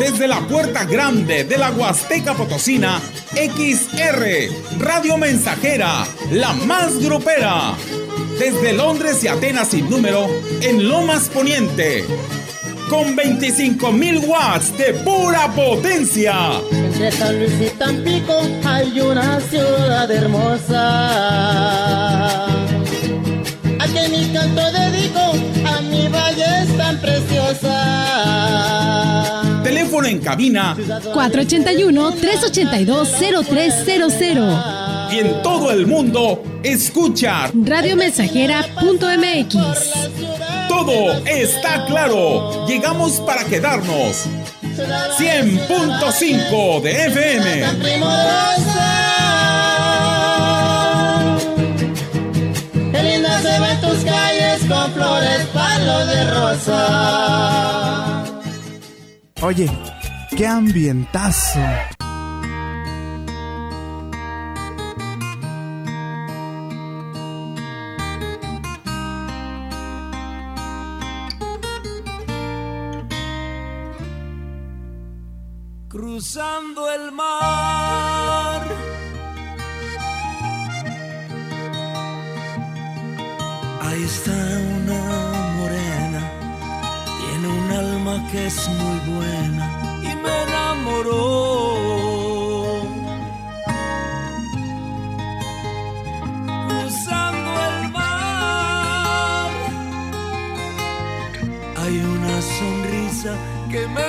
Desde la puerta grande de la Huasteca Potosina, XR, Radio Mensajera, la más grupera. Desde Londres y Atenas sin número, en Lomas Poniente. Con 25.000 watts de pura potencia. Entre San Luis y Tampico hay una ciudad hermosa. A que mi canto dedico a mi valle es tan preciosa. Teléfono en cabina 481-382-0300. y en todo el mundo, escucha. Radiomensajera.mx. Todo está claro. Llegamos para quedarnos. 100.5 de FM. Qué linda se ven tus calles con flores, palo de rosa. Oye, qué ambientazo. cruzando el mar. Que es muy buena y me enamoró. Cruzando el mar, hay una sonrisa que me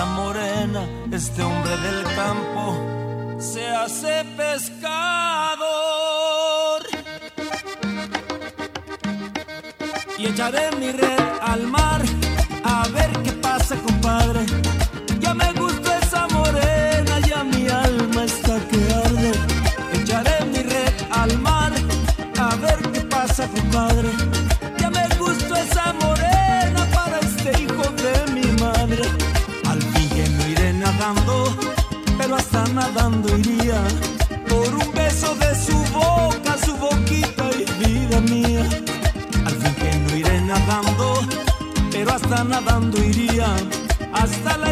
morena, este hombre del campo se hace pescador. y echaré mi red al mar a ver qué pasa, compadre. Ya me nadando iría hasta la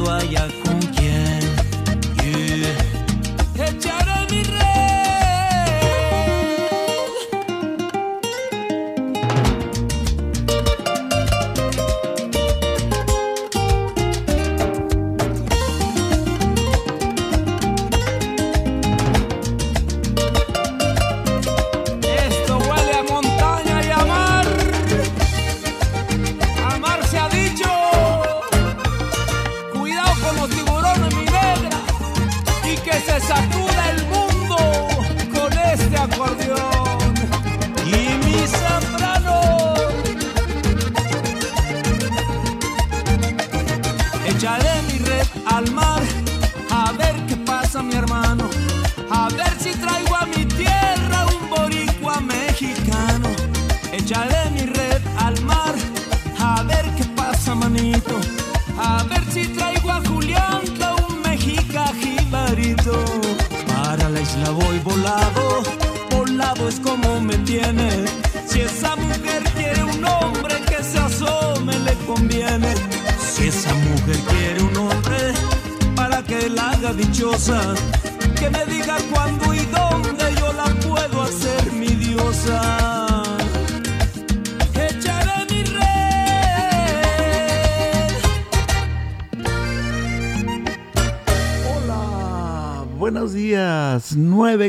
tanto mundo allá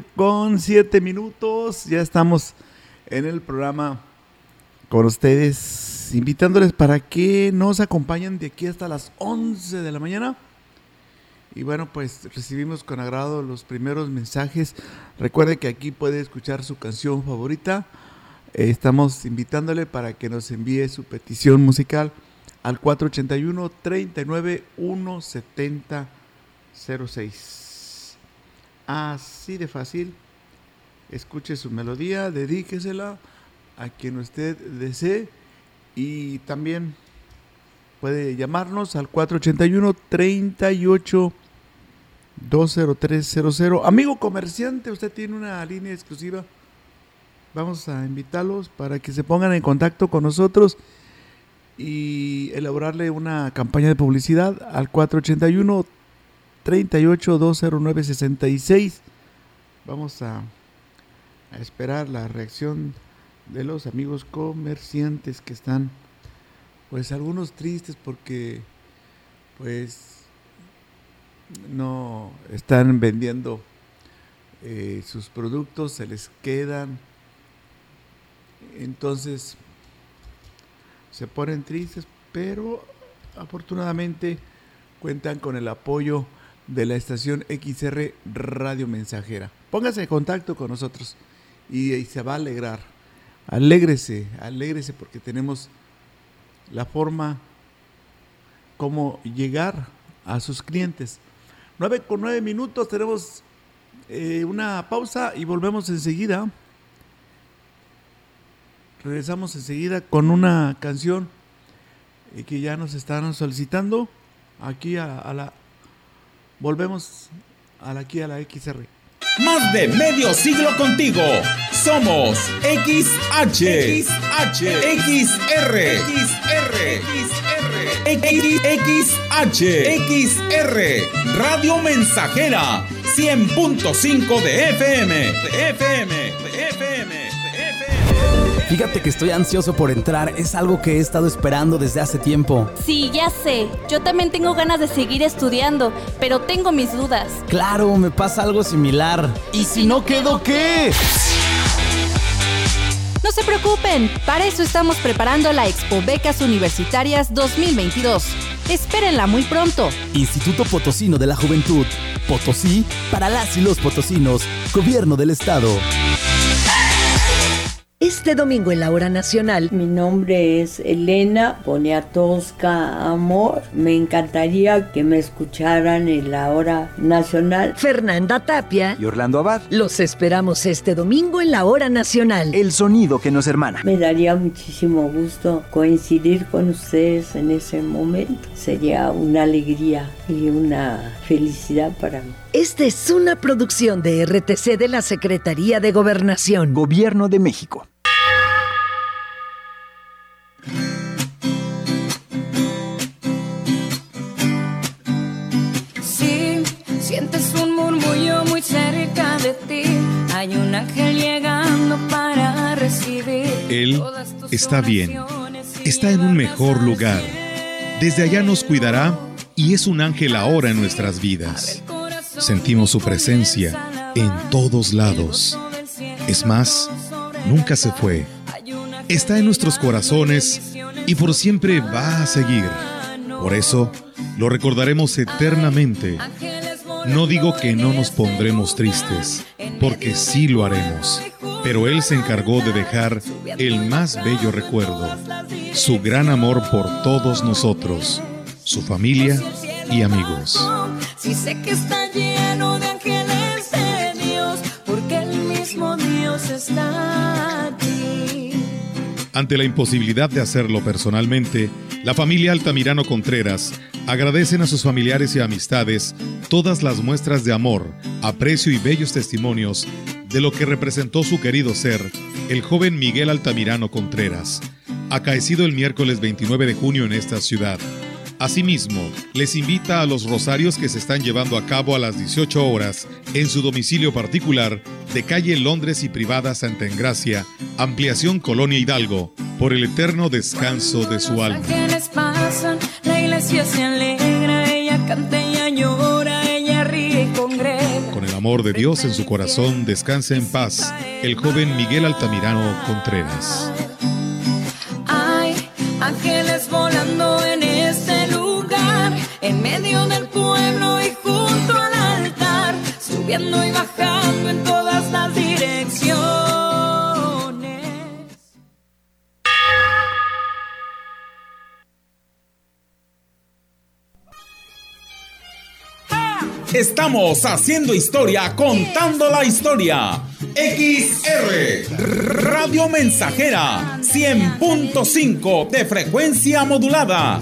9 con 7 minutos. Ya estamos en el programa con ustedes, invitándoles para que nos acompañen de aquí hasta las 11 de la mañana. Y bueno, pues recibimos con agrado los primeros mensajes. Recuerde que aquí puede escuchar su canción favorita. Eh, estamos invitándole para que nos envíe su petición musical al 481 39 170 06. Así de fácil. Escuche su melodía, dedíquesela a quien usted desee y también puede llamarnos al 481 38 20300. Amigo comerciante, usted tiene una línea exclusiva. Vamos a invitarlos para que se pongan en contacto con nosotros y elaborarle una campaña de publicidad al 481 38 209 66. Vamos a, esperar la reacción de los amigos comerciantes que están, pues algunos tristes porque, pues, no están vendiendo eh, sus productos, se les quedan. Entonces, se ponen tristes, pero afortunadamente cuentan con el apoyo de la estación XR Radio Mensajera. Póngase en contacto con nosotros y, se va a alegrar. Alégrese, alégrese porque tenemos la forma como llegar a sus clientes. 9 con 9 minutos, tenemos eh, una pausa y volvemos enseguida. Regresamos enseguida con una canción eh, que ya nos están solicitando aquí a la volvemos a aquí a la XR. Más de medio siglo contigo. Somos XH, XH, XR, XR, XR, XH, XR, Radio Mensajera, 100.5 de FM, de FM, de FM, de FM. Fíjate que estoy ansioso por entrar, es algo que he estado esperando desde hace tiempo. Sí, ya sé. Yo también tengo ganas de seguir estudiando, pero tengo mis dudas. Claro, me pasa algo similar. ¿Y si no quedo qué? No se preocupen, para eso estamos preparando la Expo Becas Universitarias 2022. Espérenla muy pronto. Instituto Potosino de la Juventud. Potosí para las y los potosinos. Gobierno del Estado. Este domingo en la hora nacional. Mi nombre es Elena Poniatowska Amor. Me encantaría que me escucharan en la hora nacional. Fernanda Tapia y Orlando Abad. Los esperamos este domingo en la hora nacional. El sonido que nos hermana. Me daría muchísimo gusto coincidir con ustedes en ese momento. Sería una alegría y una felicidad para mí. Esta es una producción de RTC de la Secretaría de Gobernación. Gobierno de México. Un murmullo muy cerca de ti, hay un ángel llegando para recibir. Él está bien, está en un mejor lugar. Desde allá nos cuidará y es un ángel ahora en nuestras vidas. Sentimos su presencia en todos lados. Es más, nunca se fue. Está en nuestros corazones y por siempre va a seguir. Por eso, lo recordaremos eternamente. No digo que no nos pondremos tristes, porque sí lo haremos. Pero Él se encargó de dejar el más bello recuerdo, su gran amor por todos nosotros, su familia y amigos. Si sé que está lleno Ante la imposibilidad de hacerlo personalmente, la familia Altamirano Contreras agradecen a sus familiares y amistades todas las muestras de amor, aprecio y bellos testimonios de lo que representó su querido ser, el joven Miguel Altamirano Contreras, acaecido el miércoles 29 de junio en esta ciudad. Asimismo, les invita a los rosarios que se están llevando a cabo a las 18 horas en su domicilio particular de calle Londres y Privada Santa Engracia, Ampliación Colonia Hidalgo, por el eterno descanso de su alma. Con el amor de Dios en su corazón, descansa en paz el joven Miguel Altamirano Contreras. y bajando en todas las direcciones. Estamos haciendo historia, contando la historia. XR Radio Mensajera 100.5 de frecuencia modulada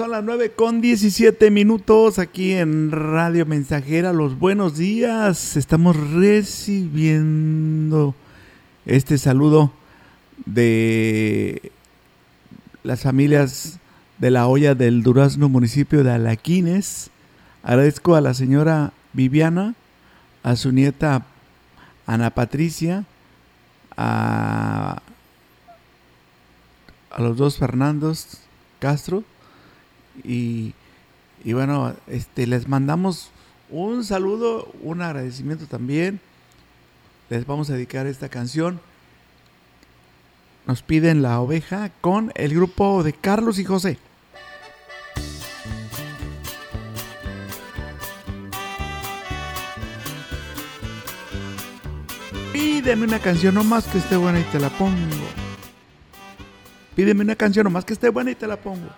son las 9 con 17 minutos aquí en Radio Mensajera. Los buenos días. Estamos recibiendo este saludo de las familias de la olla del Durazno, municipio de Alaquines. Agradezco a la señora Viviana, a su nieta Ana Patricia, a, a los dos Fernandos Castro y, bueno, este les mandamos un saludo, un agradecimiento también. Les vamos a dedicar esta canción. Nos piden la oveja con el grupo de Carlos y José. Pídeme una canción nomás que esté buena y te la pongo. Pídeme una canción nomás que esté buena y te la pongo.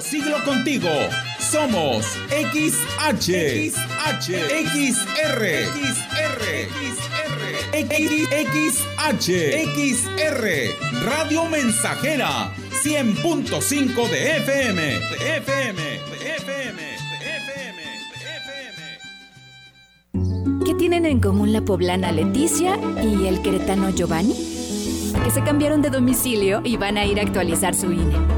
Siglo contigo. Somos XH, XH, XR, XR, XR, XH, XR, Radio Mensajera, 100.5 de FM, de FM, de FM, de FM, de FM. ¿Qué tienen en común la poblana Leticia y el queretano Giovanni? Que se cambiaron de domicilio y van a ir a actualizar su INE.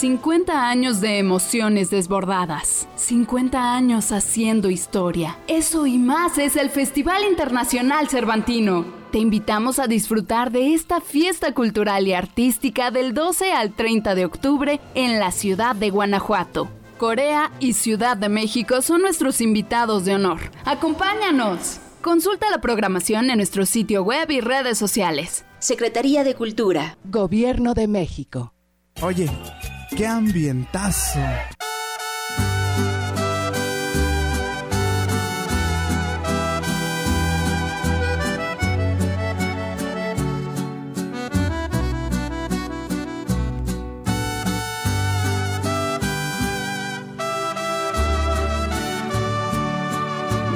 50 años de emociones desbordadas. 50 años haciendo historia. Eso y más es el Festival Internacional Cervantino. Te invitamos a disfrutar de esta fiesta cultural y artística del 12 al 30 de octubre en la ciudad de Guanajuato. Corea y Ciudad de México son nuestros invitados de honor. ¡Acompáñanos! Consulta la programación en nuestro sitio web y redes sociales. Secretaría de Cultura. Gobierno de México. Oye, ¡Qué ambientazo!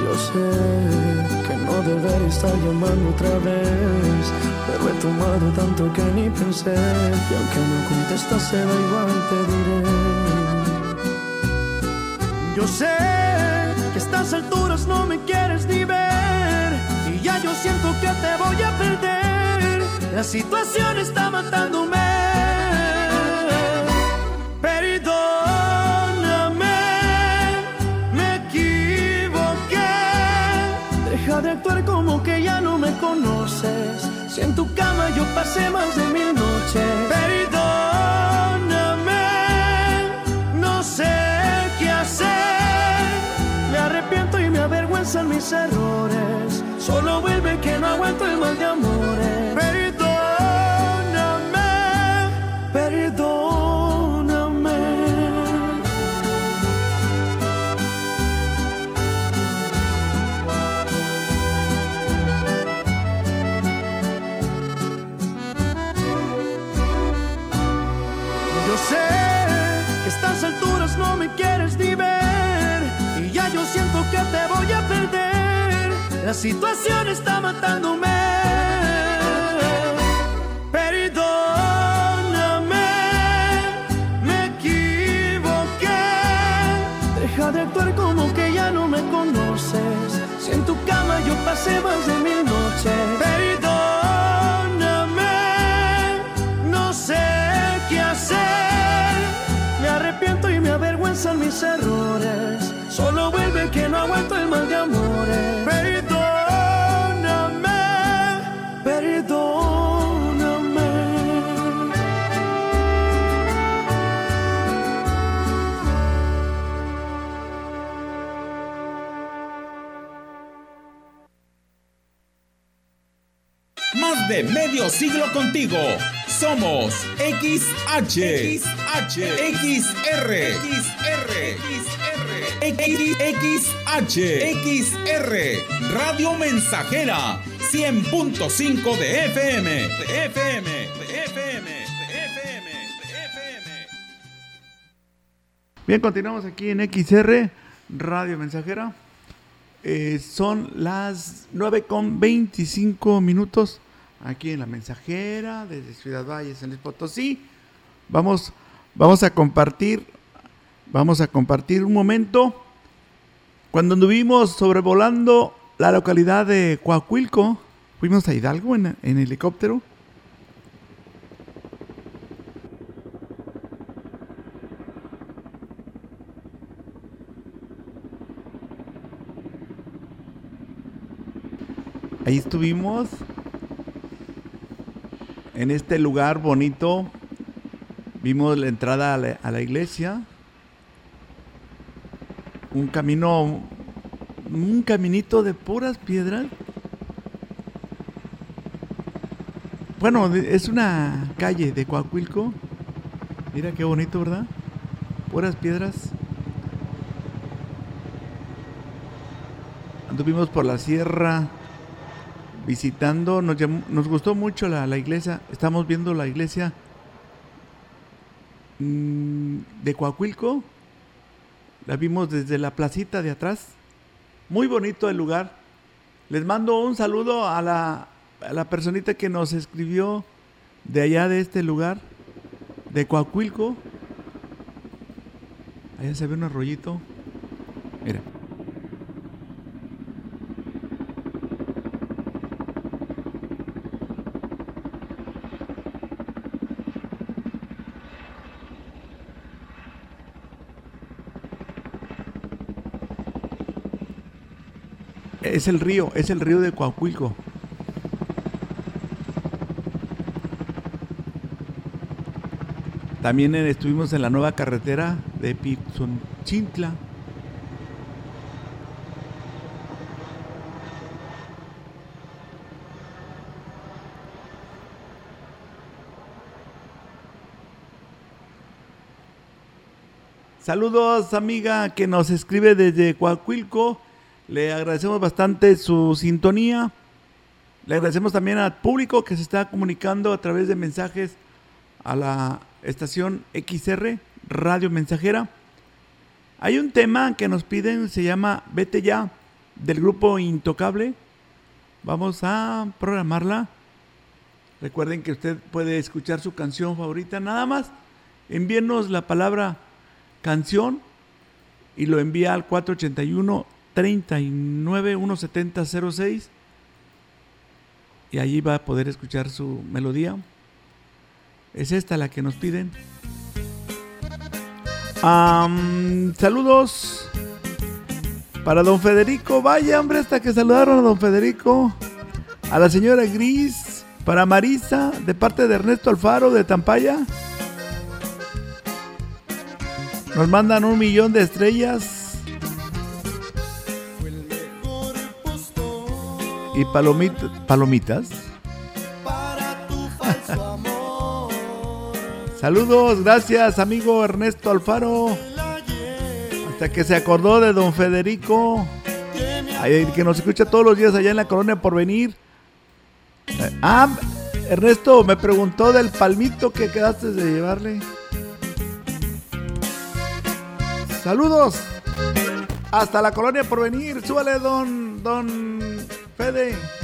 Yo sé que no debería estar llamando otra vez pero he tomado tanto que ni pensé. Y aunque no contestas, se da igual, te diré. Yo sé que a estas alturas no me quieres ni ver, y ya yo siento que te voy a perder. La situación está matándome. Si en tu cama yo pasé más de mil noches. Perdóname, no sé qué hacer. Me arrepiento y me avergüenzan mis errores. Solo vuelve que no aguanto el mal de amores. La situación está matándome. Perdóname, me equivoqué. Deja de actuar como que ya no me conoces. Si en tu cama yo pasé más de mil noches. Perdóname, no sé qué hacer. Me arrepiento y me avergüenzan mis errores. Solo vuelve que no aguanto el mal de amores. Medio siglo contigo. Somos XH, XH, XR, XR, XR, XR, Radio Mensajera, 100.5 de FM, de FM, FM, FM, FM. Bien, continuamos aquí en XR, Radio Mensajera. Eh, son las 9 con 25 minutos aquí en La Mensajera, desde Ciudad Valles, en Luis Potosí. Vamos, vamos a compartir, vamos a compartir un momento cuando anduvimos sobrevolando la localidad de Coahuilco. Fuimos a Hidalgo en, en helicóptero. Ahí estuvimos en este lugar bonito. Vimos la entrada a la, iglesia. Un camino, un caminito de puras piedras. Bueno, es una calle de Coahuilco. Mira qué bonito, ¿verdad? Puras piedras. Anduvimos por la sierra visitando, nos, nos gustó mucho la, la iglesia. Estamos viendo la iglesia mm, de Coahuilco. La vimos desde la placita de atrás. Muy bonito el lugar. Les mando un saludo a la, a la personita que nos escribió de allá de este lugar, de Coahuilco. Allá se ve un arroyito. Mira. Es el río, es el río de Coahuilco. También estuvimos en la nueva carretera de Pizunchintla. Saludos, amiga que nos escribe desde Coahuilco. Le agradecemos bastante su sintonía. Le agradecemos también al público que se está comunicando a través de mensajes a la estación XR, Radio Mensajera. Hay un tema que nos piden, se llama Vete ya, del grupo Intocable. Vamos a programarla. Recuerden que usted puede escuchar su canción favorita. Nada más envíenos la palabra canción y lo envía al 481 39 17006 y allí va a poder escuchar su melodía. Es esta la que nos piden. saludos para don Federico. Vaya, hombre, hasta que saludaron a don Federico. A la señora Gris. Para Marisa, de parte de Ernesto Alfaro de Tampaya. Nos mandan un millón de estrellas. Y palomitas. Saludos, gracias amigo Ernesto Alfaro. Hasta que se acordó de don Federico. que nos escucha todos los días allá en la colonia por venir. Eh, ah, Ernesto me preguntó del palmito que quedaste de llevarle. Saludos. Hasta la colonia por venir. Súbale, don, don Pera.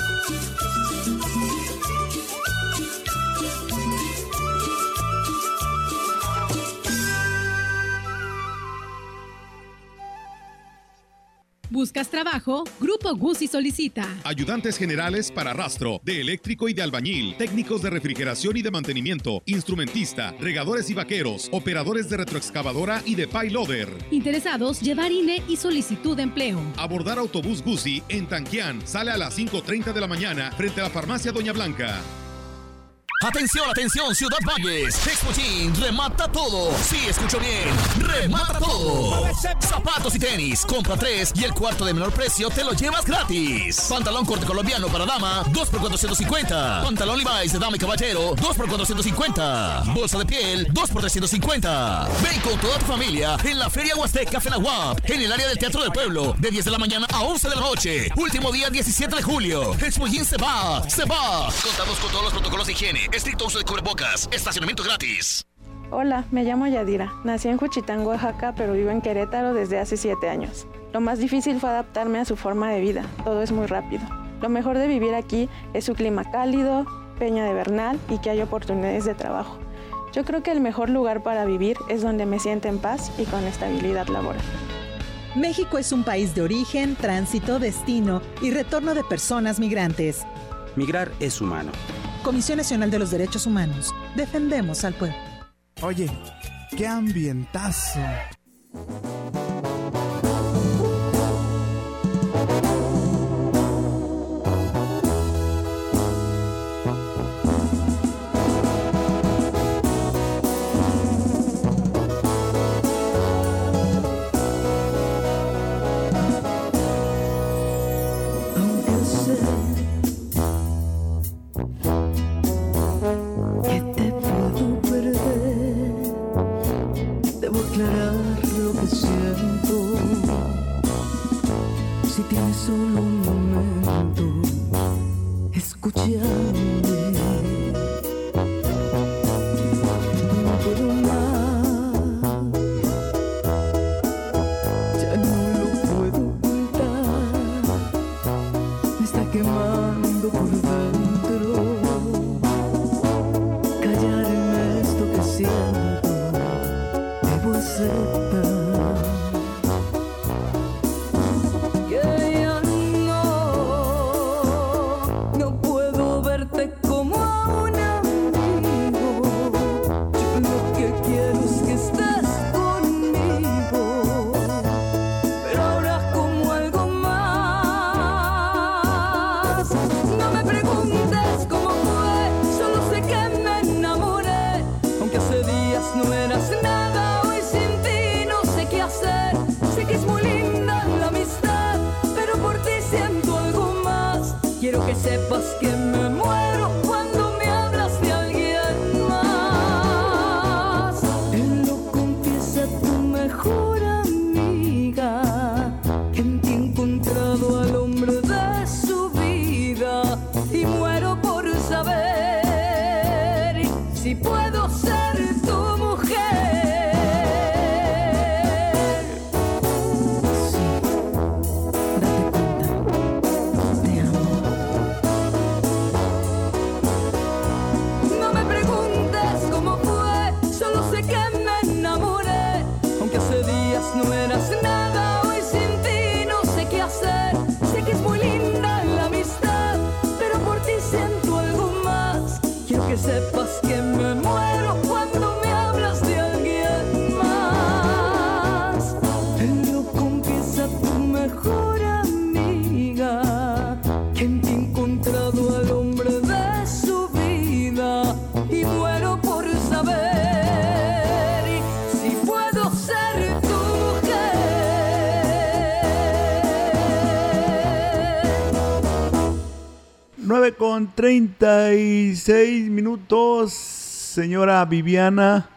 ¿Buscas trabajo? Grupo Guzzi solicita. Ayudantes generales para rastro, de eléctrico y de albañil, técnicos de refrigeración y de mantenimiento, instrumentista, regadores y vaqueros, operadores de retroexcavadora y de payloader. Interesados, llevar INE y solicitud de empleo. Abordar autobús Guzzi en Tanquián. Sale a las 5.30 de la mañana frente a la farmacia Doña Blanca. Atención, atención, Ciudad Valles. Expo remata todo. Sí, escucho bien. Remata todo. Zapatos y tenis. Compra tres y el cuarto de menor precio te lo llevas gratis. Pantalón corte colombiano para dama, 2 por 450. Pantalón Levi's de dama y caballero, 2 por 450. Bolsa de piel, 2 por 350. Ven con toda tu familia en la Feria Huasteca Fenahuap, en el área del Teatro del Pueblo, de 10 de la mañana a 11 de la noche. Último día 17 de julio. Expo se va, se va. Contamos con todos los protocolos de higiene, estricto uso de cubrebocas, estacionamiento gratis. Hola, me llamo Yadira. Nací en Juchitán, Oaxaca, pero vivo en Querétaro desde hace siete años. Lo más difícil fue adaptarme a su forma de vida. Todo es muy rápido. Lo mejor de vivir aquí es su clima cálido, peña de Bernal y que hay oportunidades de trabajo. Yo creo que el mejor lugar para vivir es donde me siento en paz y con estabilidad laboral. México es un país de origen, tránsito, destino y retorno de personas migrantes. Migrar es humano. Comisión Nacional de los Derechos Humanos. Defendemos al pueblo. Oye, qué ambientazo. Si tienes solo un momento, escúchame. 36 minutos, señora Viviana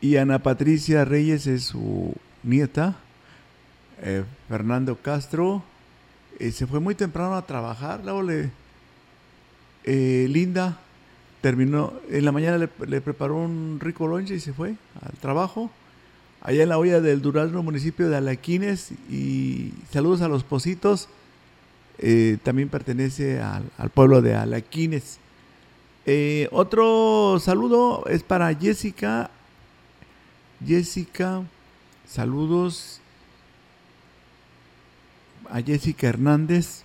y Ana Patricia Reyes es su nieta. Eh, Fernando Castro eh, se fue muy temprano a trabajar, luego le... eh, Linda terminó, en la mañana le, preparó un rico lonche y se fue al trabajo. Allá en la olla del Durazno, municipio de Alaquines. Y saludos a los Positos. Eh, también pertenece al, pueblo de Alaquines. Eh, otro saludo es para Jessica. Jessica, saludos a Jessica Hernández.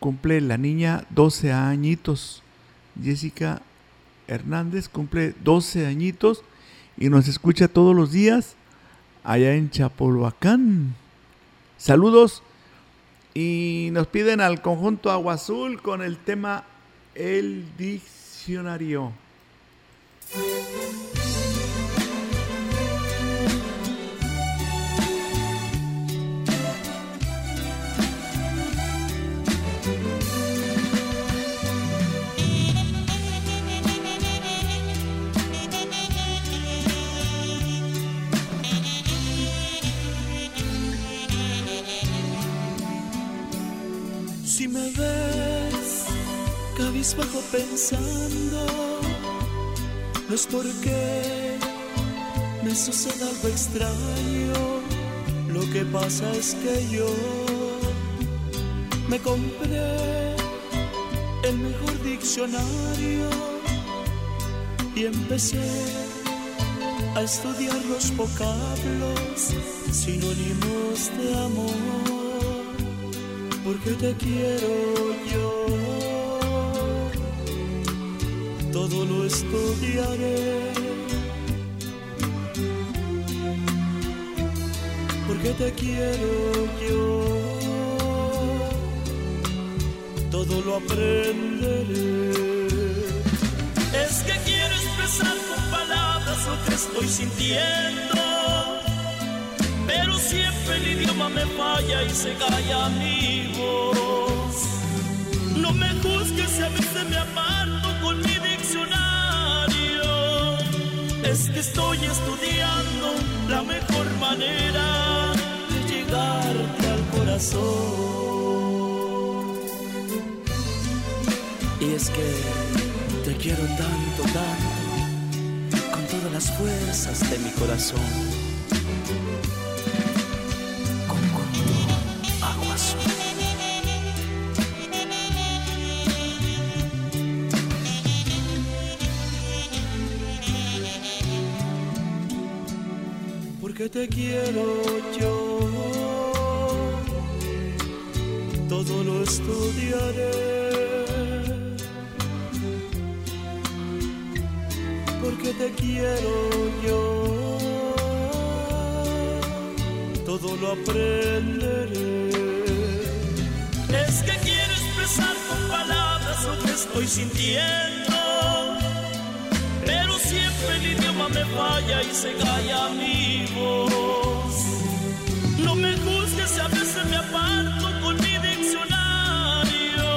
Cumple la niña 12 añitos. Jessica Hernández cumple 12 añitos y nos escucha todos los días allá en Chapolhuacán. Saludos y nos piden al conjunto Agua Azul con el tema el diccionario. Si me ves cabizbajo pensando, no es porque me suceda algo extraño. Lo que pasa es que yo me compré el mejor diccionario y empecé a estudiar los vocablos sinónimos de amor porque te quiero yo. Todo lo estudiaré. Porque te quiero yo. Todo lo aprenderé. Es que quiero expresar con palabras lo que estoy sintiendo siempre el idioma me falla y se calla mi voz. No me juzgues si a veces me aparto con mi diccionario. Es que estoy estudiando la mejor manera de llegarte al corazón. Y es que te quiero tanto, tanto, con todas las fuerzas de mi corazón. Te quiero yo. Todo lo estudiaré. Porque te quiero yo. Todo lo aprenderé. Es que quiero expresar con palabras lo que estoy sintiendo se calla mi. No me juzgues si a veces me aparto con mi diccionario.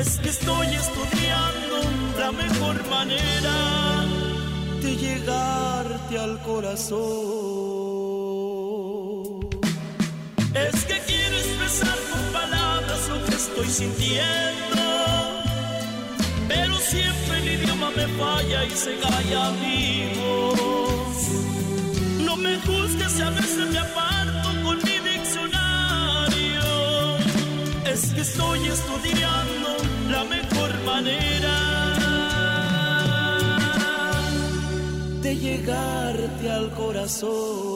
Es que estoy estudiando la mejor manera de llegarte al corazón. Es que quiero expresar con palabras lo que estoy sintiendo siempre el idioma me falla y se calla mi voz. No me juzgues si a veces me aparto con mi diccionario. Es que estoy estudiando la mejor manera de llegarte al corazón.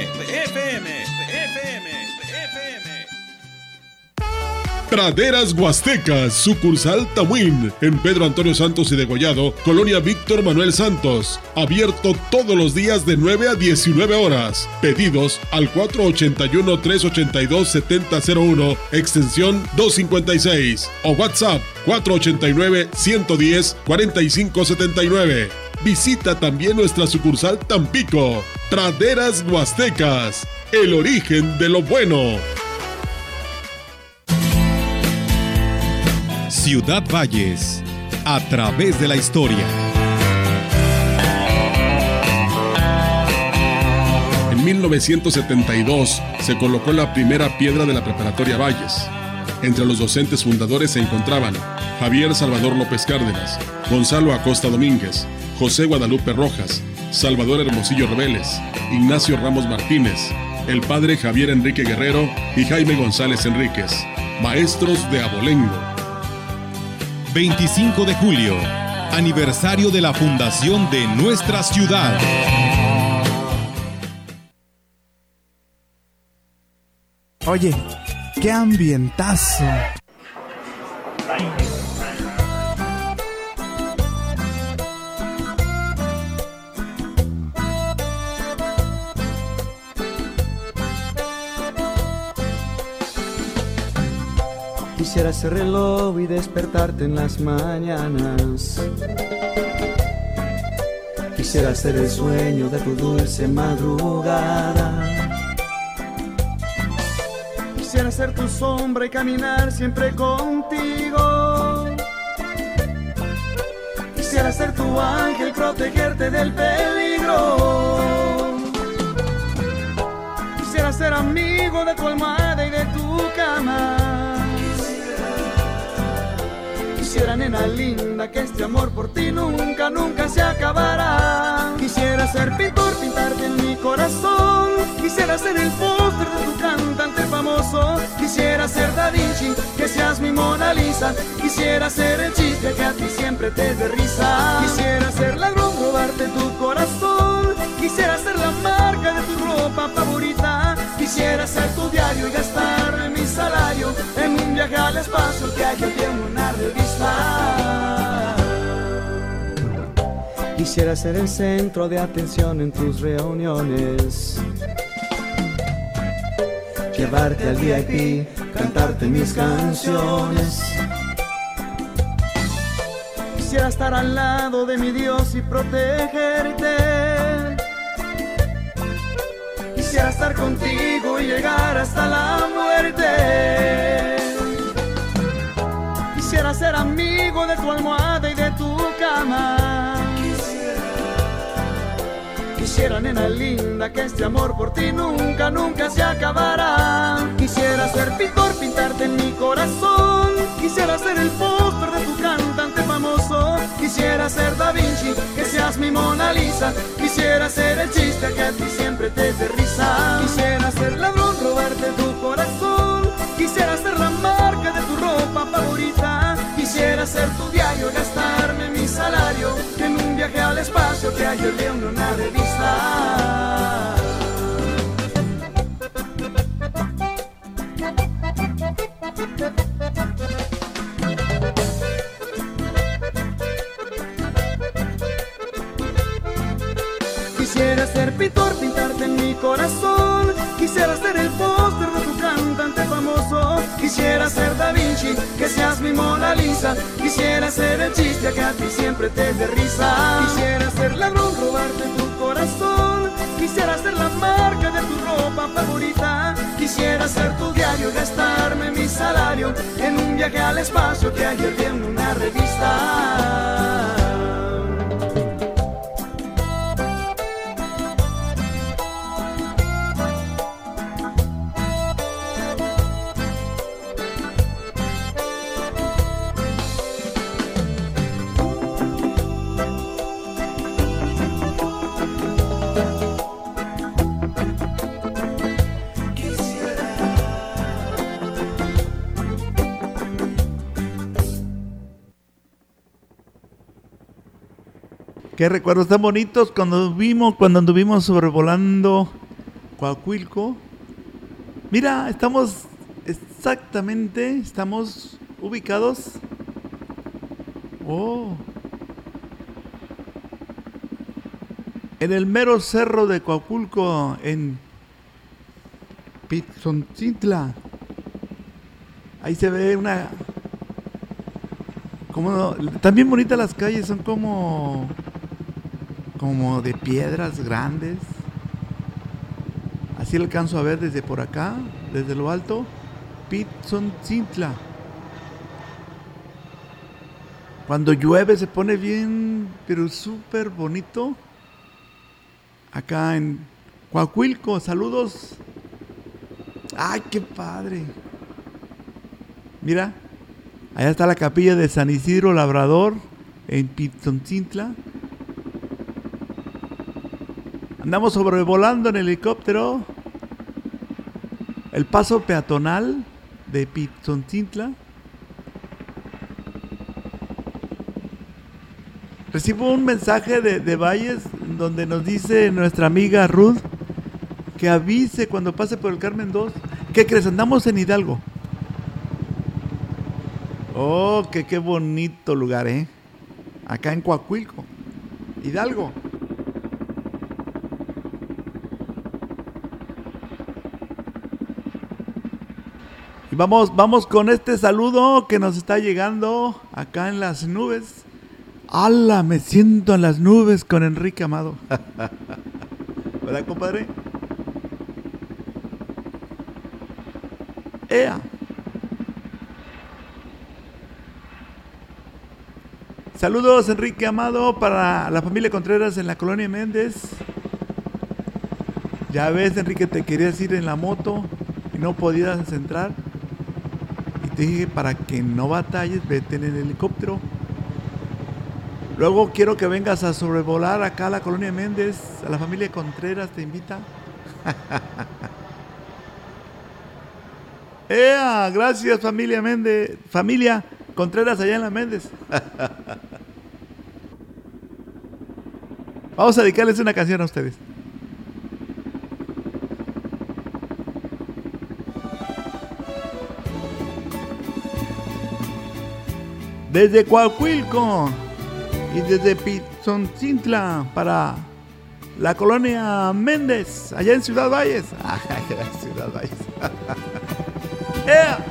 de FM, Praderas Huastecas, sucursal Tamuín, en Pedro Antonio Santos y Degollado, Colonia Víctor Manuel Santos. Abierto todos los días de 9 a 19 horas. Pedidos al 481-382-7001, extensión 256. O WhatsApp 489-110-4579. Visita también nuestra sucursal Tampico. Praderas Huastecas, el origen de lo bueno. Ciudad Valles, a través de la historia. En 1972 se colocó la primera piedra de la preparatoria Valles. Entre los docentes fundadores se encontraban Javier Salvador López Cárdenas, Gonzalo Acosta Domínguez, José Guadalupe Rojas, Salvador Hermosillo Rebeles, Ignacio Ramos Martínez, el padre Javier Enrique Guerrero y Jaime González Enríquez, maestros de abolengo. 25 de julio, aniversario de la fundación de nuestra ciudad. Oye, qué ambientazo. Quisiera ser reloj y despertarte en las mañanas. Quisiera ser el sueño de tu dulce madrugada. Quisiera ser tu sombra y caminar siempre contigo. Quisiera ser tu ángel, protegerte del peligro. Quisiera ser amigo de tu almohada y de tu cama. Quisiera, nena linda, que este amor por ti nunca, nunca se acabará. Quisiera ser pintor, pintarte en mi corazón. Quisiera ser el póster de tu cantante famoso. Quisiera ser Da Vinci, que seas mi Mona Lisa. Quisiera ser el chiste que a ti siempre te dé risa. Quisiera ser ladrón, robarte tu corazón. Quisiera ser la marca de tu ropa favorita. Quisiera ser tu diario y gastar mi salario en un viaje al espacio que hay en Quisiera ser el centro de atención en tus reuniones. Llevarte al VIP, cantarte mis canciones. Quisiera estar al lado de mi Dios y protegerte. Quisiera estar contigo y llegar hasta la muerte. Quisiera ser amigo de tu almohada y de tu cama. Quisiera, nena linda, que este amor por ti nunca, nunca se acabará. Quisiera ser pintor, pintarte en mi corazón. Quisiera ser el póster de tu cantante famoso. Quisiera ser Da Vinci, que seas mi Mona Lisa. Quisiera ser el chiste que a ti siempre te dé risa. Quisiera ser ladrón, robarte tu corazón. Quisiera ser la marca de tu ropa favorita. Quisiera ser tu diario, gastarme mi salario en un viaje al espacio que el de una revista. Quisiera ser pintor, pintarte en mi corazón. Quisiera ser el Quisiera ser Da Vinci, que seas mi Mona Lisa. Quisiera ser el chiste que a ti siempre te dé risa. Quisiera ser ladrón, robarte tu corazón. Quisiera ser la marca de tu ropa favorita. Quisiera ser tu diario y gastarme mi salario en un viaje al espacio que ayer vi en una revista. Qué recuerdos tan bonitos cuando vimos, cuando anduvimos sobrevolando Coahuilco. Mira, estamos exactamente, estamos ubicados. Oh. En el mero cerro de Coahuilco, en Pitzoncintla. Ahí se ve una. Como, también bonitas las calles, son como como de piedras grandes. Así alcanzo a ver desde por acá, desde lo alto. Pitzoncintla. Cuando llueve se pone bien, pero súper bonito. Acá en Coahuilco, saludos. ¡Ay, qué padre! Mira, allá está la capilla de San Isidro Labrador en Pitzoncintla. Andamos sobrevolando en helicóptero. el paso peatonal de Pitzontintla. Recibo un mensaje de, de Valles donde nos dice nuestra amiga Ruth que avise cuando pase por el Carmen 2. ¿Qué crees? Andamos en Hidalgo. Oh, que qué bonito lugar, ¿eh? Acá en Coahuilco, Hidalgo. Y vamos, vamos con este saludo que nos está llegando acá en las nubes. ¡Hala! Me siento en las nubes con Enrique Amado. ¿Verdad, compadre? ¡Ea! Saludos Enrique Amado para la familia Contreras en la colonia Méndez. Ya ves Enrique, te querías ir en la moto y no podías entrar. Dije, para que no batalles, vete en el helicóptero. Luego quiero que vengas a sobrevolar acá a la colonia Méndez, a la familia Contreras te invita. ¡Ea! Gracias familia Méndez, familia Contreras allá en la Méndez. Vamos a dedicarles una canción a ustedes. Desde Coahuilco y desde Pitzoncintla para la colonia Méndez, allá en Ciudad Valles. Ciudad Valles. ¡Ea!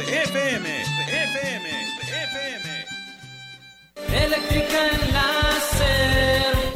FM,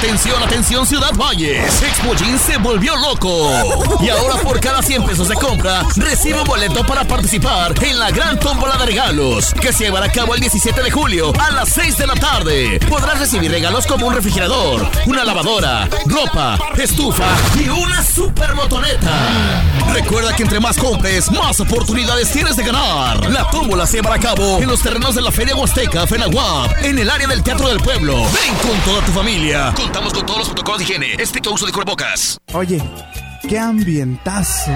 Atención, atención Ciudad Valles. Expo se volvió loco. Y ahora por cada 100 pesos de compra, recibe un boleto para participar en la gran tómbola de regalos que se llevará a cabo el 17 de julio a las 6 de la tarde. Podrás recibir regalos como un refrigerador, una lavadora, ropa, estufa y una super motoneta. Recuerda que entre más compres, más oportunidades tienes de ganar. La tómbola se llevará a cabo en los terrenos de la Feria Huasteca, Fenaguap, en el área del Teatro del Pueblo. Ven con toda tu familia. Contamos con todos los protocolos de higiene, estricto uso de cubrebocas. Oye, qué ambientazo.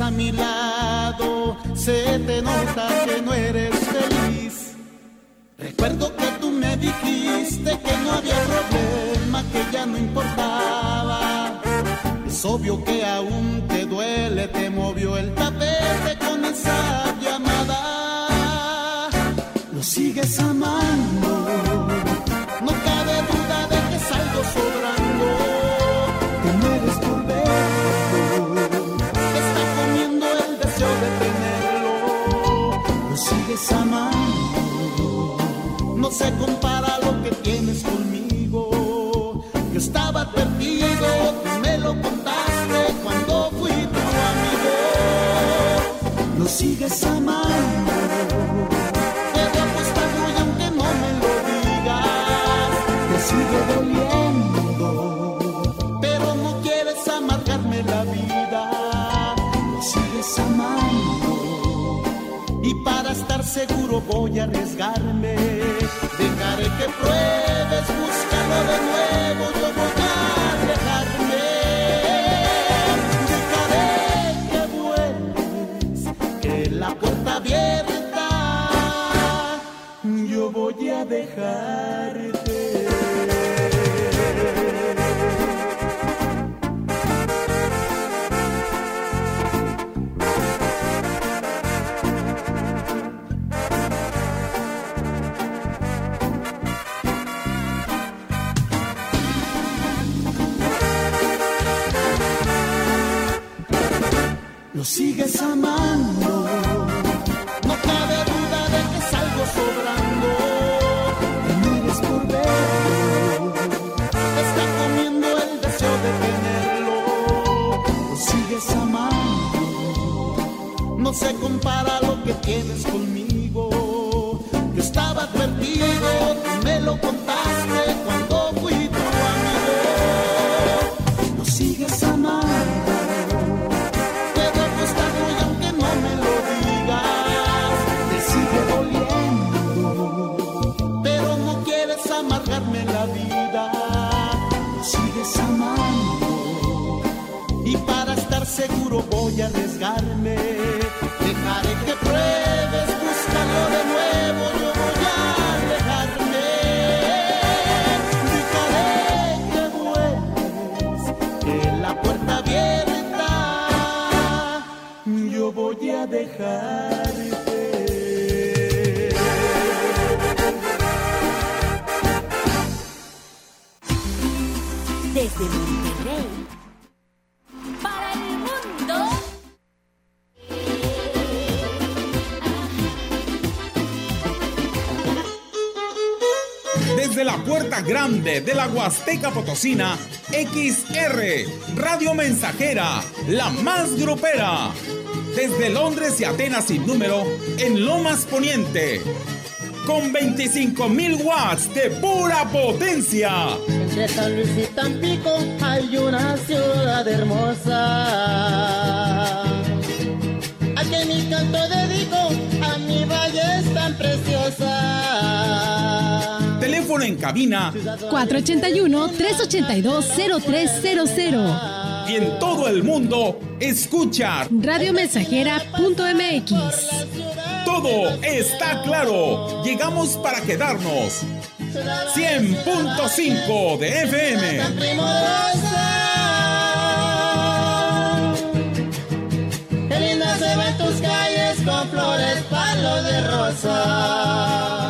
A mi lado, se te nota que no eres feliz. Recuerdo que tú me dijiste que no había problema, que ya no importaba. Es obvio que aún te Lo sigues amando no se compara lo que tienes conmigo. Yo estaba advertido, tú me lo contaste cuando fui tu amigo. Lo sigues amando. Para estar seguro voy a arriesgarme. Dejaré que pruebes, búscalo de nuevo, yo voy a arriesgarme. Dejaré que vuelves, que la puerta abierta, yo voy a dejarte. Sigues amando. Voy a arriesgarme. De la Huasteca Potosina, XR, Radio Mensajera, la más grupera. Desde Londres y Atenas sin número, en Lomas Poniente. Con 25.000 watts de pura potencia. Entre San Luis y Tampico hay una ciudad hermosa. A que mi canto dedico a mi valle es tan preciosa. Teléfono en cabina 481-382-0300. y en todo el mundo, escucha Radiomensajera.mx. Todo está claro. Llegamos para quedarnos. 100.5 de FM. Qué linda se ven tus calles con flores, palos de rosa.